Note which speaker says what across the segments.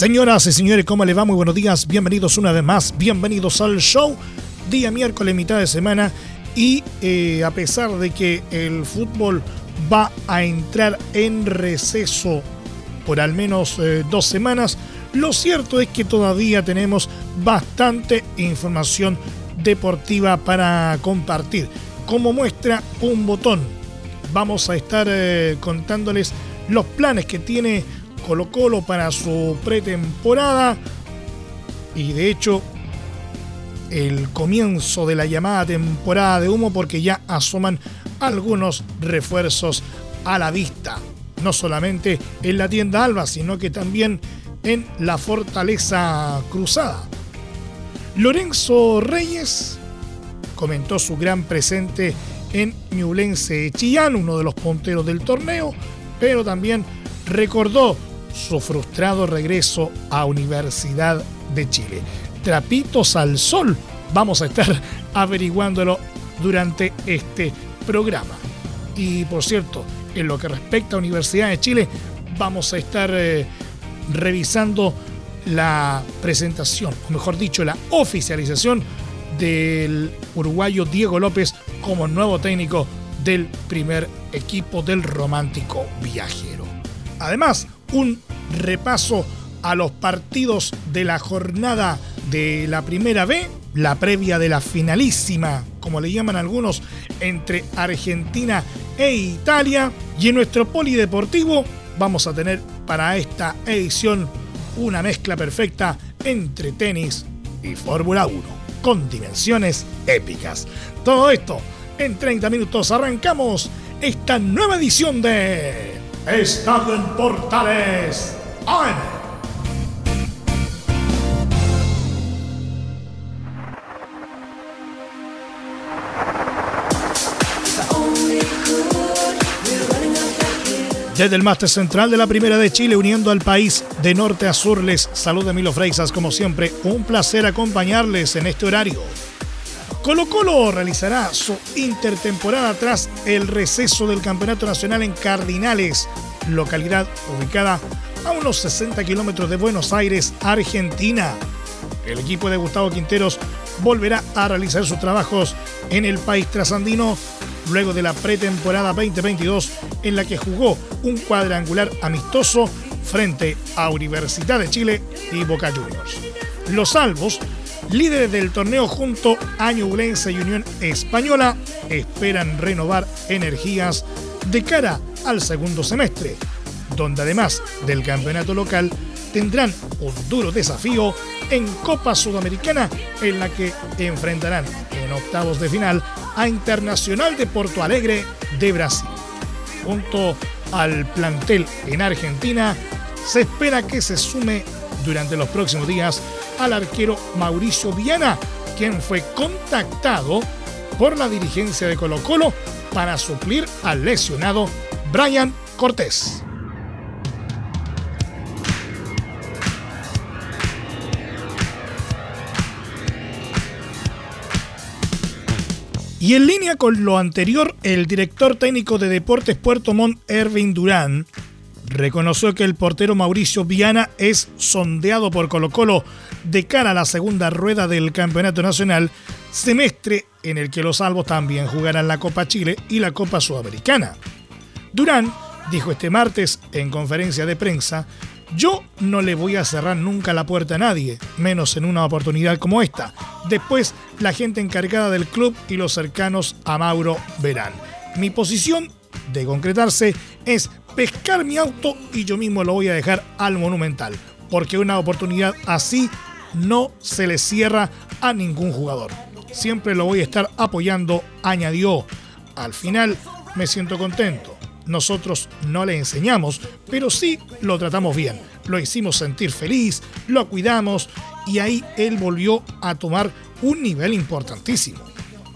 Speaker 1: Señoras y señores, ¿cómo le va? Muy buenos días, bienvenidos una vez más, bienvenidos al show. Día miércoles, mitad de semana. Y eh, a pesar de que el fútbol va a entrar en receso por al menos eh, dos semanas, lo cierto es que todavía tenemos bastante información deportiva para compartir. Como muestra un botón, vamos a estar eh, contándoles los planes que tiene Colo Colo para su pretemporada y de hecho el comienzo de la llamada temporada de humo porque ya asoman algunos refuerzos a la vista. No solamente en la tienda Alba, sino que también en la Fortaleza Cruzada. Lorenzo Reyes comentó su gran presente en Ñublense Chillán, uno de los punteros del torneo, pero también recordó su frustrado regreso a Universidad de Chile. Trapitos al sol, vamos a estar averiguándolo durante este programa. Y por cierto, en lo que respecta a Universidad de Chile, vamos a estar eh, revisando la presentación, o mejor dicho, la oficialización del uruguayo Diego López como nuevo técnico del primer equipo del romántico viajero. Además, un repaso a los partidos de la jornada de la primera B, la previa de la finalísima, como le llaman algunos, entre Argentina e Italia. Y en nuestro polideportivo vamos a tener para esta edición una mezcla perfecta entre tenis y Fórmula 1, con dimensiones épicas. Todo esto en 30 minutos arrancamos esta nueva edición de Estadio en Portales desde el máster central de la Primera de Chile, uniendo al país de norte a sur, les saluda Milo Freisas. Como siempre, un placer acompañarles en este horario. Colo Colo realizará su intertemporada tras el receso del Campeonato Nacional en Cardinales, localidad ubicada a unos 60 kilómetros de Buenos Aires, Argentina. El equipo de Gustavo Quinteros volverá a realizar sus trabajos en el país trasandino luego de la pretemporada 2022 en la que jugó un cuadrangular amistoso frente a Universidad de Chile y Boca Juniors. Los salvos, líderes del torneo junto a Ñublense y Unión Española, esperan renovar energías de cara al segundo semestre donde además del campeonato local tendrán un duro desafío en Copa Sudamericana en la que enfrentarán en octavos de final a Internacional de Porto Alegre de Brasil. Junto al plantel en Argentina, se espera que se sume durante los próximos días al arquero Mauricio Viana, quien fue contactado por la dirigencia de Colo Colo para suplir al lesionado Brian Cortés. Y en línea con lo anterior, el director técnico de Deportes Puerto Montt, Erwin Durán, reconoció que el portero Mauricio Viana es sondeado por Colo Colo de cara a la segunda rueda del Campeonato Nacional, semestre en el que los salvos también jugarán la Copa Chile y la Copa Sudamericana. Durán dijo este martes en conferencia de prensa yo no le voy a cerrar nunca la puerta a nadie, menos en una oportunidad como esta. Después, la gente encargada del club y los cercanos a Mauro verán. Mi posición, de concretarse, es pescar mi auto y yo mismo lo voy a dejar al Monumental, porque una oportunidad así no se le cierra a ningún jugador. Siempre lo voy a estar apoyando, añadió. Al final, me siento contento nosotros no le enseñamos, pero sí lo tratamos bien. lo hicimos sentir feliz, lo cuidamos y ahí él volvió a tomar un nivel importantísimo,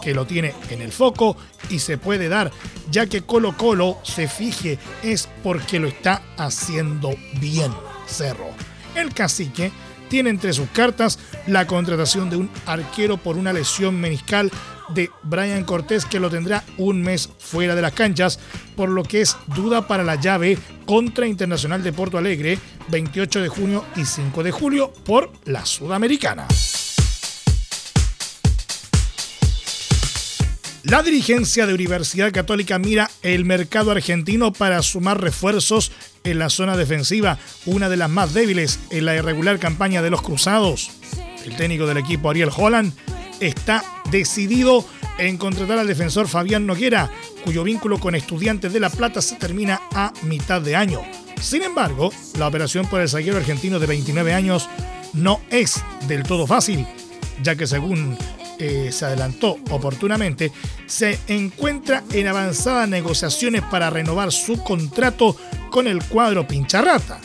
Speaker 1: que lo tiene en el foco y se puede dar, ya que Colo Colo se fije es porque lo está haciendo bien, Cerro. El cacique tiene entre sus cartas la contratación de un arquero por una lesión meniscal de Brian Cortés que lo tendrá un mes fuera de las canchas, por lo que es duda para la llave contra Internacional de Porto Alegre 28 de junio y 5 de julio por la Sudamericana. La dirigencia de Universidad Católica mira el mercado argentino para sumar refuerzos en la zona defensiva, una de las más débiles en la irregular campaña de los Cruzados. El técnico del equipo Ariel Holland está decidido en contratar al defensor Fabián Noguera, cuyo vínculo con Estudiantes de La Plata se termina a mitad de año. Sin embargo, la operación por el zaguero argentino de 29 años no es del todo fácil, ya que según eh, se adelantó oportunamente, se encuentra en avanzadas negociaciones para renovar su contrato con el cuadro Pincharrata.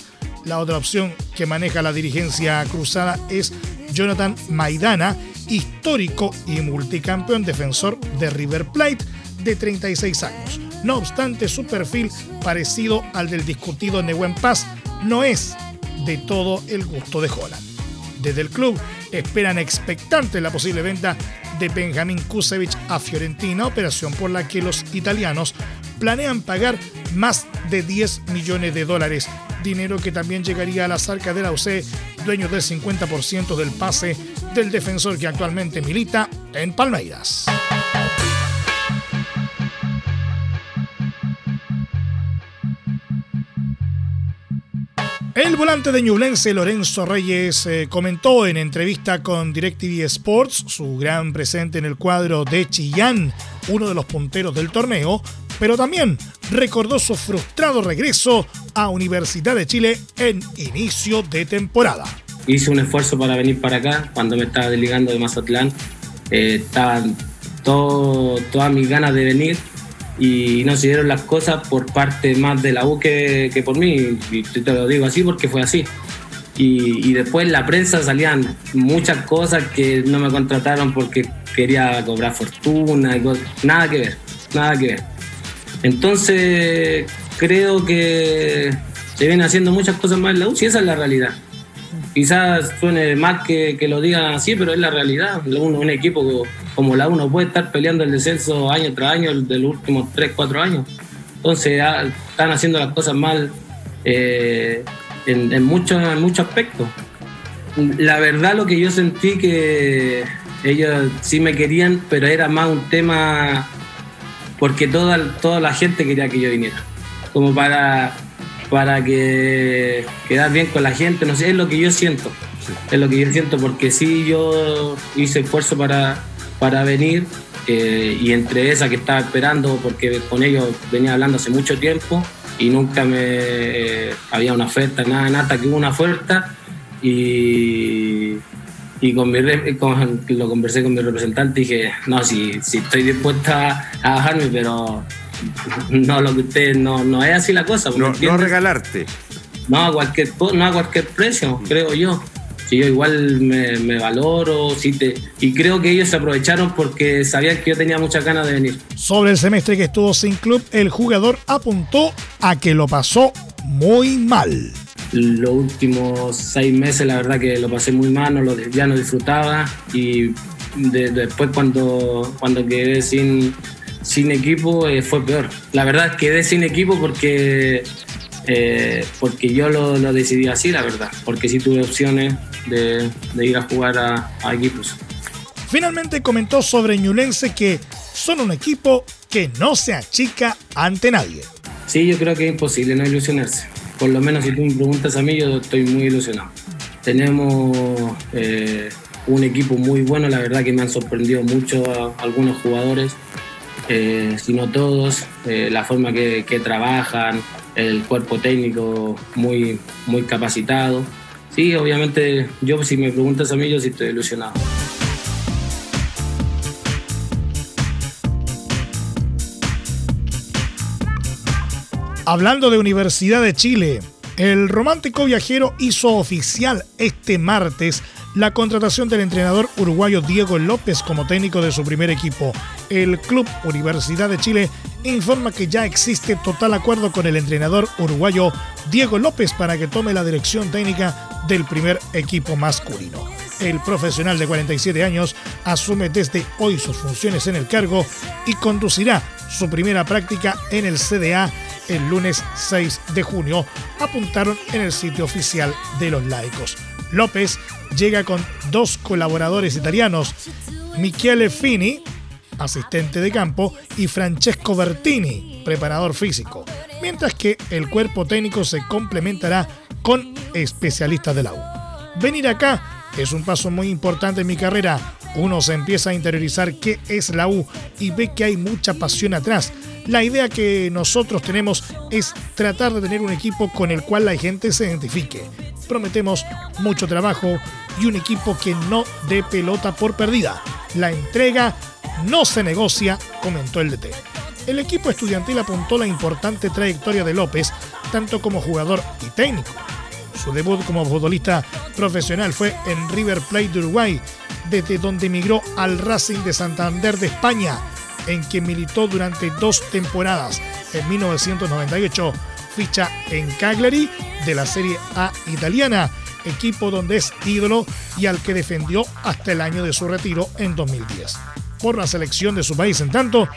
Speaker 1: La otra opción que maneja la dirigencia cruzada es Jonathan Maidana, histórico y multicampeón defensor de River Plate de 36 años. No obstante, su perfil, parecido al del discutido Nehuen Paz, no es de todo el gusto de Holland. Desde el club esperan expectante la posible venta de Benjamín Kusevich a Fiorentina, operación por la que los italianos planean pagar más de 10 millones de dólares, dinero que también llegaría a las arcas de la UC, dueño del 50% del pase del defensor que actualmente milita en Palmeiras. El volante de Ñublense, Lorenzo Reyes, eh, comentó en entrevista con DirecTV Sports, su gran presente en el cuadro de Chillán, uno de los punteros del torneo, pero también recordó su frustrado regreso a Universidad de Chile en inicio de temporada.
Speaker 2: Hice un esfuerzo para venir para acá cuando me estaba desligando de Mazatlán. Eh, estaban todas mis ganas de venir y no se dieron las cosas por parte más de la U que, por mí, y te lo digo así porque fue así. Y, después en la prensa salían muchas cosas que no me contrataron porque quería cobrar fortuna, y nada que ver, nada que ver. Entonces creo que se vienen haciendo muchas cosas más en la U y esa es la realidad. Quizás suene más que, que lo digan así, pero es la realidad. Un, equipo como la uno puede estar peleando el descenso año tras año de los últimos 3, 4 años. Entonces ah, están haciendo las cosas mal eh, en, en muchos mucho aspectos. La verdad lo que yo sentí que ellos sí me querían, pero era más un tema porque toda, toda la gente quería que yo viniera. Como para, para que quedar bien con la gente, no sé, es lo que yo siento. Es lo que yo siento porque sí yo hice esfuerzo para, para venir eh, y entre esa que estaba esperando, porque con ellos venía hablando hace mucho tiempo y nunca me eh, había una oferta, nada, nada, que hubo una oferta y, y con mi, con, lo conversé con mi representante y dije, no, si, si estoy dispuesta a bajarme, pero no lo que usted no, no es así la cosa.
Speaker 3: No, no regalarte.
Speaker 2: No a cualquier, no a cualquier precio, creo yo que yo igual me, valoro, sí te, y creo que ellos se aprovecharon porque sabían que yo tenía muchas ganas de venir.
Speaker 1: Sobre el semestre que estuvo sin club, el jugador apuntó a que lo pasó muy mal.
Speaker 2: Los últimos seis meses la verdad que lo pasé muy mal, no lo, ya no disfrutaba y después cuando, cuando quedé sin, sin equipo eh, fue peor. La verdad quedé sin equipo porque eh, porque yo lo, decidí así, la verdad, porque sí tuve opciones de, ir a jugar a, equipos.
Speaker 1: Finalmente comentó sobre Ñulense que son un equipo que no se achica ante nadie.
Speaker 2: Sí, yo creo que es imposible no ilusionarse. Por lo menos si tú me preguntas a mí, yo estoy muy ilusionado. Tenemos eh, un equipo muy bueno, la verdad que me han sorprendido mucho algunos jugadores, eh, si no todos, la forma que, que trabajan, el cuerpo técnico muy, muy capacitado. Sí, obviamente, yo si me preguntas a mí, yo sí estoy ilusionado.
Speaker 1: Hablando de Universidad de Chile, El romántico viajero hizo oficial este martes la contratación del entrenador uruguayo Diego López como técnico de su primer equipo. El Club Universidad de Chile informa que ya existe total acuerdo con el entrenador uruguayo Diego López para que tome la dirección técnica del primer equipo masculino. El profesional de 47 años asume desde hoy sus funciones en el cargo y conducirá su primera práctica en el CDA el lunes 6 de junio, apuntaron en el sitio oficial de los laicos. López llega con dos colaboradores italianos, Michele Fini, asistente de campo, y Francesco Bertini, preparador físico, mientras que el cuerpo técnico se complementará con especialistas de la U. Venir acá es un paso muy importante en mi carrera. Uno se empieza a interiorizar qué es la U y ve que hay mucha pasión atrás. La idea que nosotros tenemos es tratar de tener un equipo con el cual la gente se identifique. Prometemos mucho trabajo y un equipo que no dé pelota por perdida. La entrega no se negocia, comentó el DT. El equipo estudiantil apuntó la importante trayectoria de López, tanto como jugador y técnico. Su debut como futbolista profesional fue en River Plate de Uruguay, desde donde emigró al Racing de Santander de España en que militó durante dos temporadas. En 1998 ficha en Cagliari de la Serie A italiana, equipo donde es ídolo y al que defendió hasta el año de su retiro en 2010. Por la selección de su país, en tanto,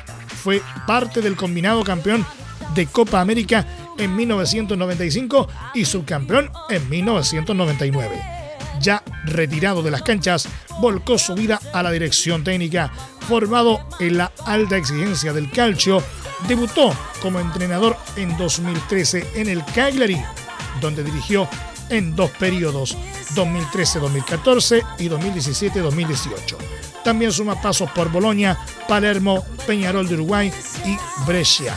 Speaker 1: fue parte del combinado campeón de Copa América en 1995 y subcampeón en 1999. Ya retirado de las canchas, volcó su vida a la dirección técnica formado en la alta exigencia del calcio, debutó como entrenador en 2013 en el Cagliari, donde dirigió en dos periodos, 2013-2014 y 2017-2018. También suma pasos por Bolonia, Palermo, Peñarol de Uruguay y Brescia.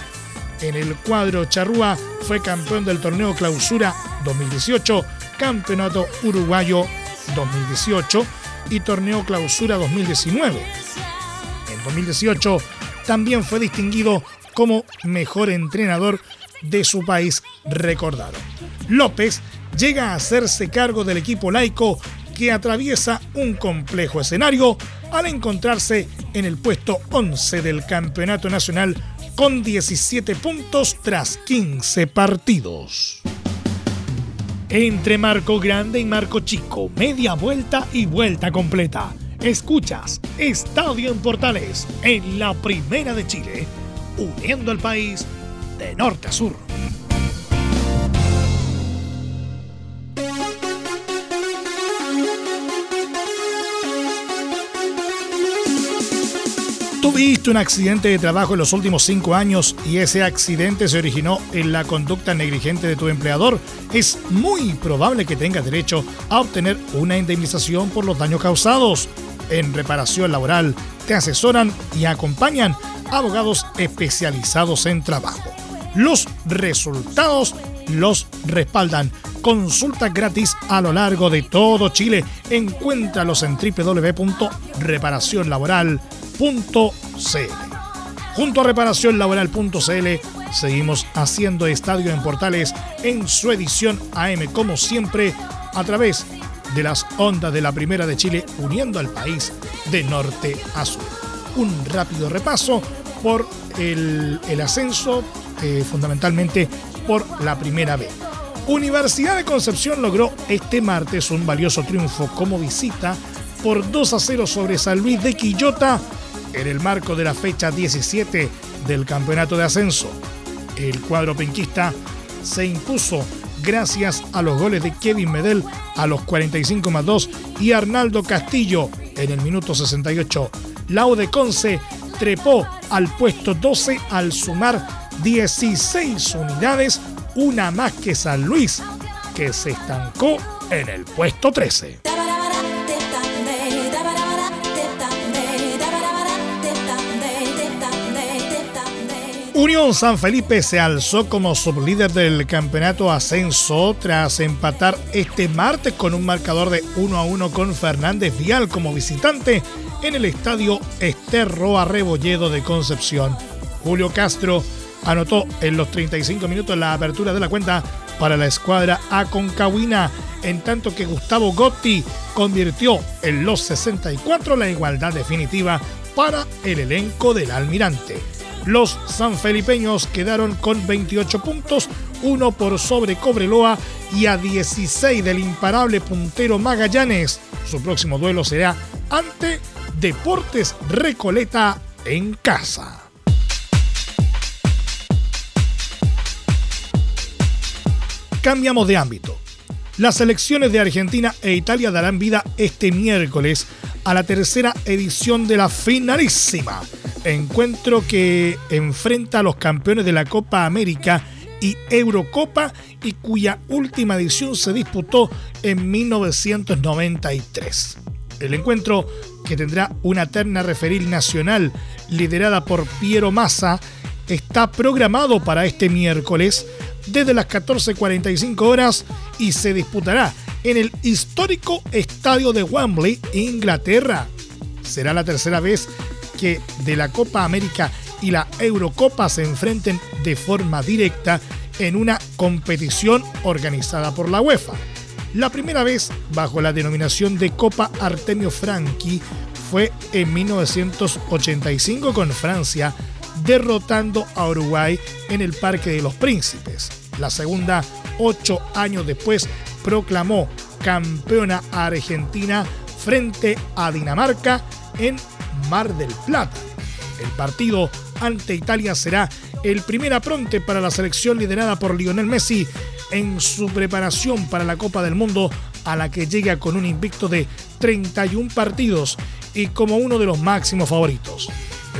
Speaker 1: En el cuadro charrúa fue campeón del torneo Clausura 2018, Campeonato Uruguayo 2018 y Torneo Clausura 2019 2018, también fue distinguido como mejor entrenador de su país recordado. López llega a hacerse cargo del equipo laico que atraviesa un complejo escenario al encontrarse en el puesto 11 del Campeonato Nacional con 17 puntos tras 15 partidos. Entre Marco Grande y Marco Chico, media vuelta y vuelta completa Escuchas Estadio en Portales en la Primera de Chile, uniendo al país de norte a sur. Tuviste un accidente de trabajo en los últimos cinco años y ese accidente se originó en la conducta negligente de tu empleador. Es muy probable que tengas derecho a obtener una indemnización por los daños causados en reparación laboral te asesoran y acompañan abogados especializados en trabajo. Los resultados los respaldan. Consulta gratis a lo largo de todo Chile. Encuéntralos en www.reparacionlaboral.cl. Junto a reparacionlaboral.cl seguimos haciendo estadio en portales en su edición AM como siempre a través de las ondas de la Primera de Chile uniendo al país de norte a sur. Un rápido repaso por el, ascenso, eh, fundamentalmente por la Primera B. Universidad de Concepción logró este martes un valioso triunfo como visita por 2 a 0 sobre San Luis de Quillota en el marco de la fecha 17 del campeonato de ascenso. El cuadro penquista se impuso gracias a los goles de Kevin Medel a los 45 más 2 y Arnaldo Castillo en el minuto 68. Laude Conce trepó al puesto 12 al sumar 16 unidades, una más que San Luis, que se estancó en el puesto 13. Unión San Felipe se alzó como sublíder del campeonato ascenso tras empatar este martes con un marcador de 1 a 1 con Fernández Vial como visitante en el estadio Esterroa Rebolledo de Concepción. Julio Castro anotó en los 35 minutos la apertura de la cuenta para la escuadra aconcagüina, en tanto que Gustavo Gotti convirtió en los 64 la igualdad definitiva para el elenco del almirante. Los sanfelipeños quedaron con 28 puntos, uno por sobre Cobreloa y a 16 del imparable puntero Magallanes. Su próximo duelo será ante Deportes Recoleta en casa. Cambiamos de ámbito. Las selecciones de Argentina e Italia darán vida este miércoles a la tercera edición de la finalísima, encuentro que enfrenta a los campeones de la Copa América y Eurocopa y cuya última edición se disputó en 1993. El encuentro, que tendrá una terna referil nacional liderada por Piero Massa, está programado para este miércoles desde las 14.45 horas y se disputará en el histórico estadio de Wembley, Inglaterra. Será la tercera vez que de la Copa América y la Eurocopa se enfrenten de forma directa en una competición organizada por la UEFA. La primera vez bajo la denominación de Copa Artemio Franchi fue en 1985 con Francia derrotando a Uruguay en el Parque de los Príncipes. La segunda, ocho años después, proclamó campeona a Argentina frente a Dinamarca en Mar del Plata. El partido ante Italia será el primer apronte para la selección liderada por Lionel Messi en su preparación para la Copa del Mundo a la que llega con un invicto de 31 partidos y como uno de los máximos favoritos.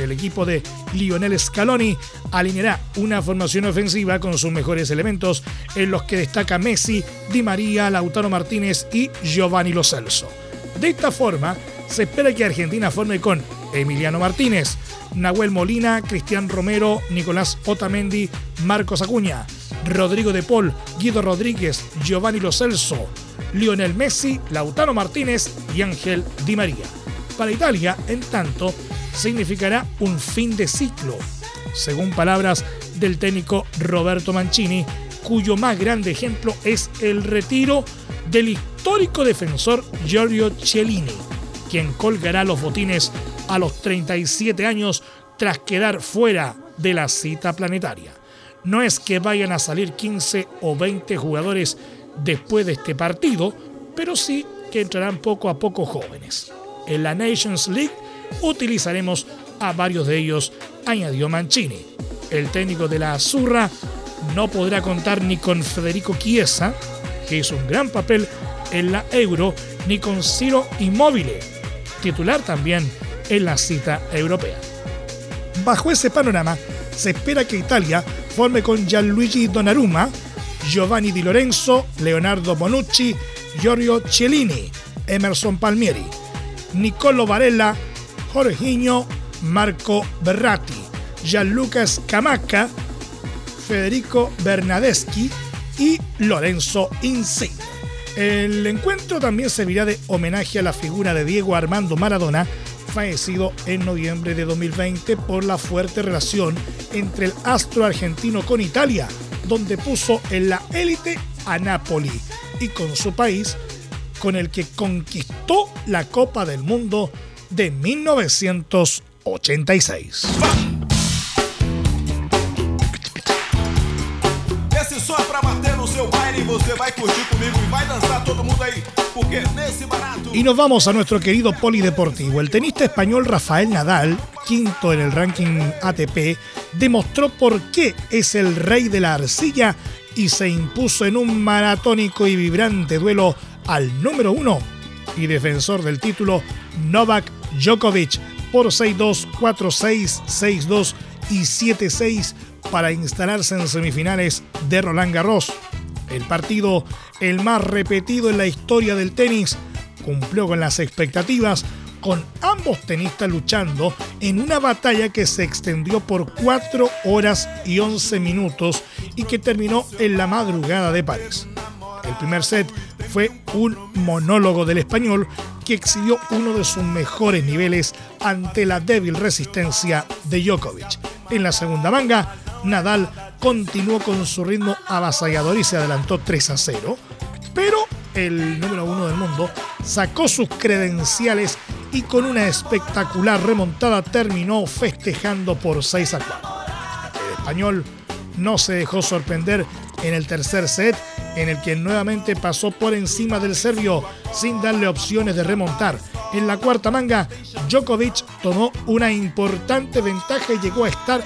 Speaker 1: El equipo de Lionel Scaloni alineará una formación ofensiva con sus mejores elementos en los que destaca Messi, Di María, Lautaro Martínez y Giovanni Lo Celso. De esta forma, se espera que Argentina forme con Emiliano Martínez, Nahuel Molina, Cristian Romero, Nicolás Otamendi, Marcos Acuña, Rodrigo de Paul, Guido Rodríguez, Giovanni Lo Celso, Lionel Messi, Lautaro Martínez y Ángel Di María. Para Italia, en tanto, significará un fin de ciclo, según palabras del técnico Roberto Mancini, cuyo más grande ejemplo es el retiro del histórico defensor Giorgio Cellini, quien colgará los botines a los 37 años tras quedar fuera de la cita planetaria. No es que vayan a salir 15 o 20 jugadores después de este partido, pero sí que entrarán poco a poco jóvenes. En la Nations League utilizaremos a varios de ellos, añadió Mancini. El técnico de la Azurra no podrá contar ni con Federico Chiesa, que hizo un gran papel en la Euro, ni con Ciro Immobile, titular también en la cita europea. Bajo ese panorama, se espera que Italia forme con Gianluigi Donnarumma, Giovanni Di Lorenzo, Leonardo Bonucci, Giorgio Cellini, Emerson Palmieri, Nicolo Varela, Jorginho, Marco Berratti, Gianluca Scamacca, Federico Bernadeschi y Lorenzo Insigne. El encuentro también servirá de homenaje a la figura de Diego Armando Maradona, fallecido en noviembre de 2020 por la fuerte relación entre el astro argentino con Italia, donde puso en la élite a Napoli y con su país, con el que conquistó la Copa del Mundo de 1986. Y nos vamos a nuestro querido polideportivo. El tenista español Rafael Nadal, quinto en el ranking ATP, demostró por qué es el rey de la arcilla y se impuso en un maratónico y vibrante duelo al número uno y defensor del título Novak Djokovic por 6-2, 4-6, 6-2 y 7-6 para instalarse en semifinales de Roland Garros. El partido, el más repetido en la historia del tenis, cumplió con las expectativas con ambos tenistas luchando en una batalla que se extendió por 4 horas y 11 minutos y que terminó en la madrugada de París. El primer set fue un monólogo del español que exhibió uno de sus mejores niveles ante la débil resistencia de Djokovic. En la segunda manga, Nadal continuó con su ritmo avasallador y se adelantó 3 a 0, pero el número uno del mundo sacó sus credenciales y con una espectacular remontada terminó festejando por 6 a 4. El español no se dejó sorprender en el tercer set, en el que nuevamente pasó por encima del serbio sin darle opciones de remontar. En la cuarta manga, Djokovic tomó una importante ventaja y llegó a estar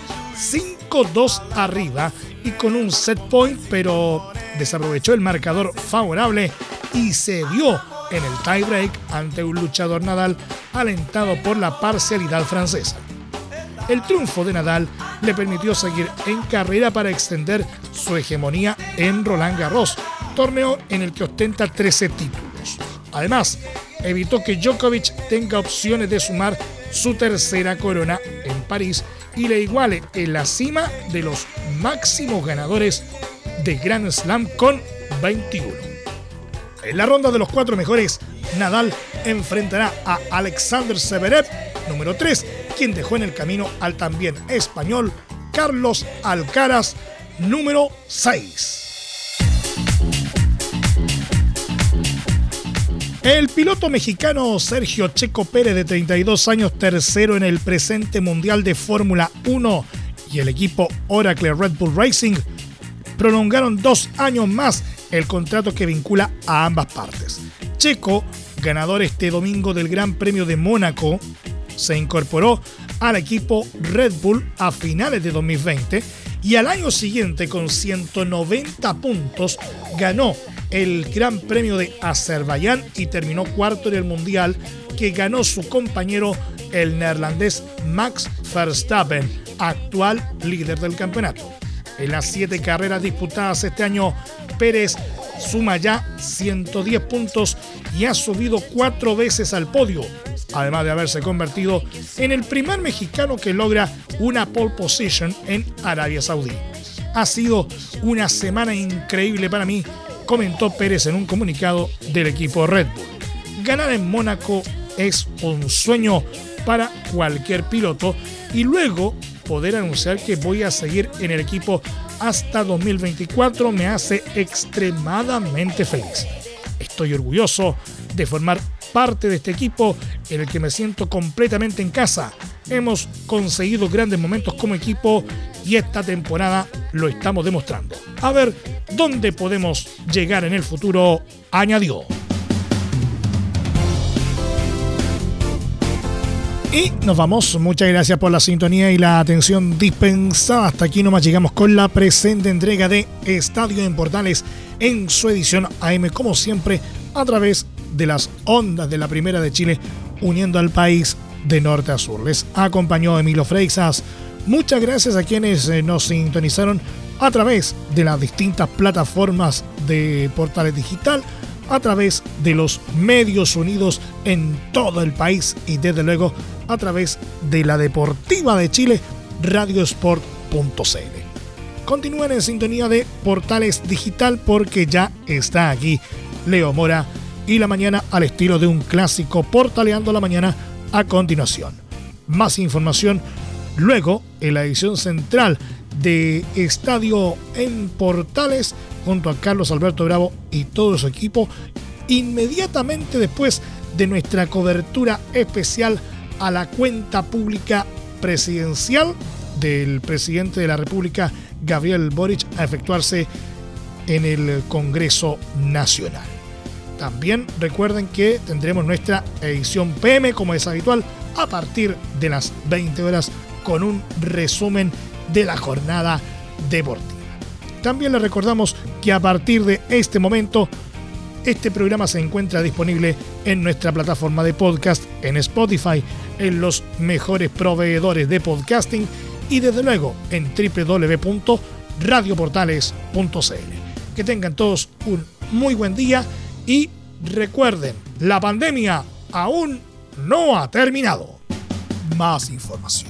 Speaker 1: 5-2 arriba y con un set point, pero desaprovechó el marcador favorable y se vio en el tiebreak ante un luchador Nadal alentado por la parcialidad francesa. El triunfo de Nadal le permitió seguir en carrera para extender su hegemonía en Roland Garros, torneo en el que ostenta 13 títulos. Además, evitó que Djokovic tenga opciones de sumar su tercera corona en París y le iguale en la cima de los máximos ganadores de Grand Slam con 21. En la ronda de los cuatro mejores, Nadal enfrentará a Alexander Severev, número 3, quien dejó en el camino al también español Carlos Alcaraz, número 6. El piloto mexicano Sergio Checo Pérez, de 32 años, tercero en el presente Mundial de Fórmula 1, y el equipo Oracle Red Bull Racing prolongaron dos años más el contrato que vincula a ambas partes. Checo, ganador este domingo del Gran Premio de Mónaco, se incorporó al equipo Red Bull a finales de 2020 y al año siguiente con 190 puntos ganó el Gran Premio de Azerbaiyán y terminó cuarto en el Mundial que ganó su compañero el neerlandés Max Verstappen, actual líder del campeonato. En las siete carreras disputadas este año, Pérez suma ya 110 puntos y ha subido cuatro veces al podio, además de haberse convertido en el primer mexicano que logra una pole position en Arabia Saudí. Ha sido una semana increíble para mí comentó Pérez en un comunicado del equipo Red Bull. Ganar en Mónaco es un sueño para cualquier piloto y luego poder anunciar que voy a seguir en el equipo hasta 2024 me hace extremadamente feliz. Estoy orgulloso de formar parte de este equipo en el que me siento completamente en casa. Hemos conseguido grandes momentos como equipo y esta temporada lo estamos demostrando. A ver dónde podemos llegar en el futuro, añadió. Y nos vamos. Muchas gracias por la sintonía y la atención dispensada. Hasta aquí nomás llegamos con la presente entrega de Estadio en Portales en su edición AM, como siempre, a través de las ondas de la Primera de Chile, uniendo al país de norte a sur. Les acompañó Emilio Freixas. Muchas gracias a quienes eh, nos sintonizaron a través de las distintas plataformas de Portales Digital, a través de los medios unidos en todo el país y desde luego a través de la Deportiva de Chile, radiosport.cl. Continúen en sintonía de Portales Digital porque ya está aquí Leo Mora y la mañana al estilo de un clásico portaleando la mañana a continuación. Más información luego en la edición central de Estadio en Portales junto a Carlos Alberto Bravo y todo su equipo inmediatamente después de nuestra cobertura especial a la cuenta pública presidencial del presidente de la República, Gabriel Boric, a efectuarse en el Congreso Nacional. También recuerden que tendremos nuestra edición PM, como es habitual, a partir de las 20 horas con un resumen de la jornada deportiva. También les recordamos que a partir de este momento, este programa se encuentra disponible en nuestra plataforma de podcast, en Spotify, en los mejores proveedores de podcasting y desde luego en www.radioportales.cl. Que tengan todos un muy buen día y recuerden, la pandemia aún no ha terminado. Más información,